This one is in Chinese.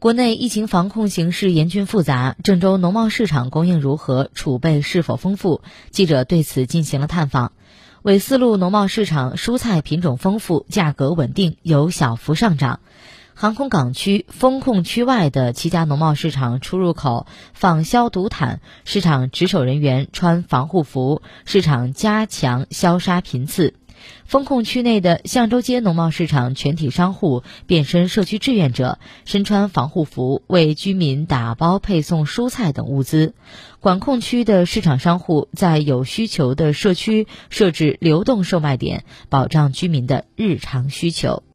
国内疫情防控形势严峻复杂，郑州农贸市场供应如何？储备是否丰富？记者对此进行了探访。纬四路农贸市场蔬菜品种丰富，价格稳定，有小幅上涨。航空港区封控区外的七家农贸市场出入口放消毒毯，市场值守人员穿防护服，市场加强消杀频次。封控区内的象州街农贸市场全体商户变身社区志愿者，身穿防护服为居民打包配送蔬菜等物资。管控区的市场商户在有需求的社区设置流动售卖点，保障居民的日常需求。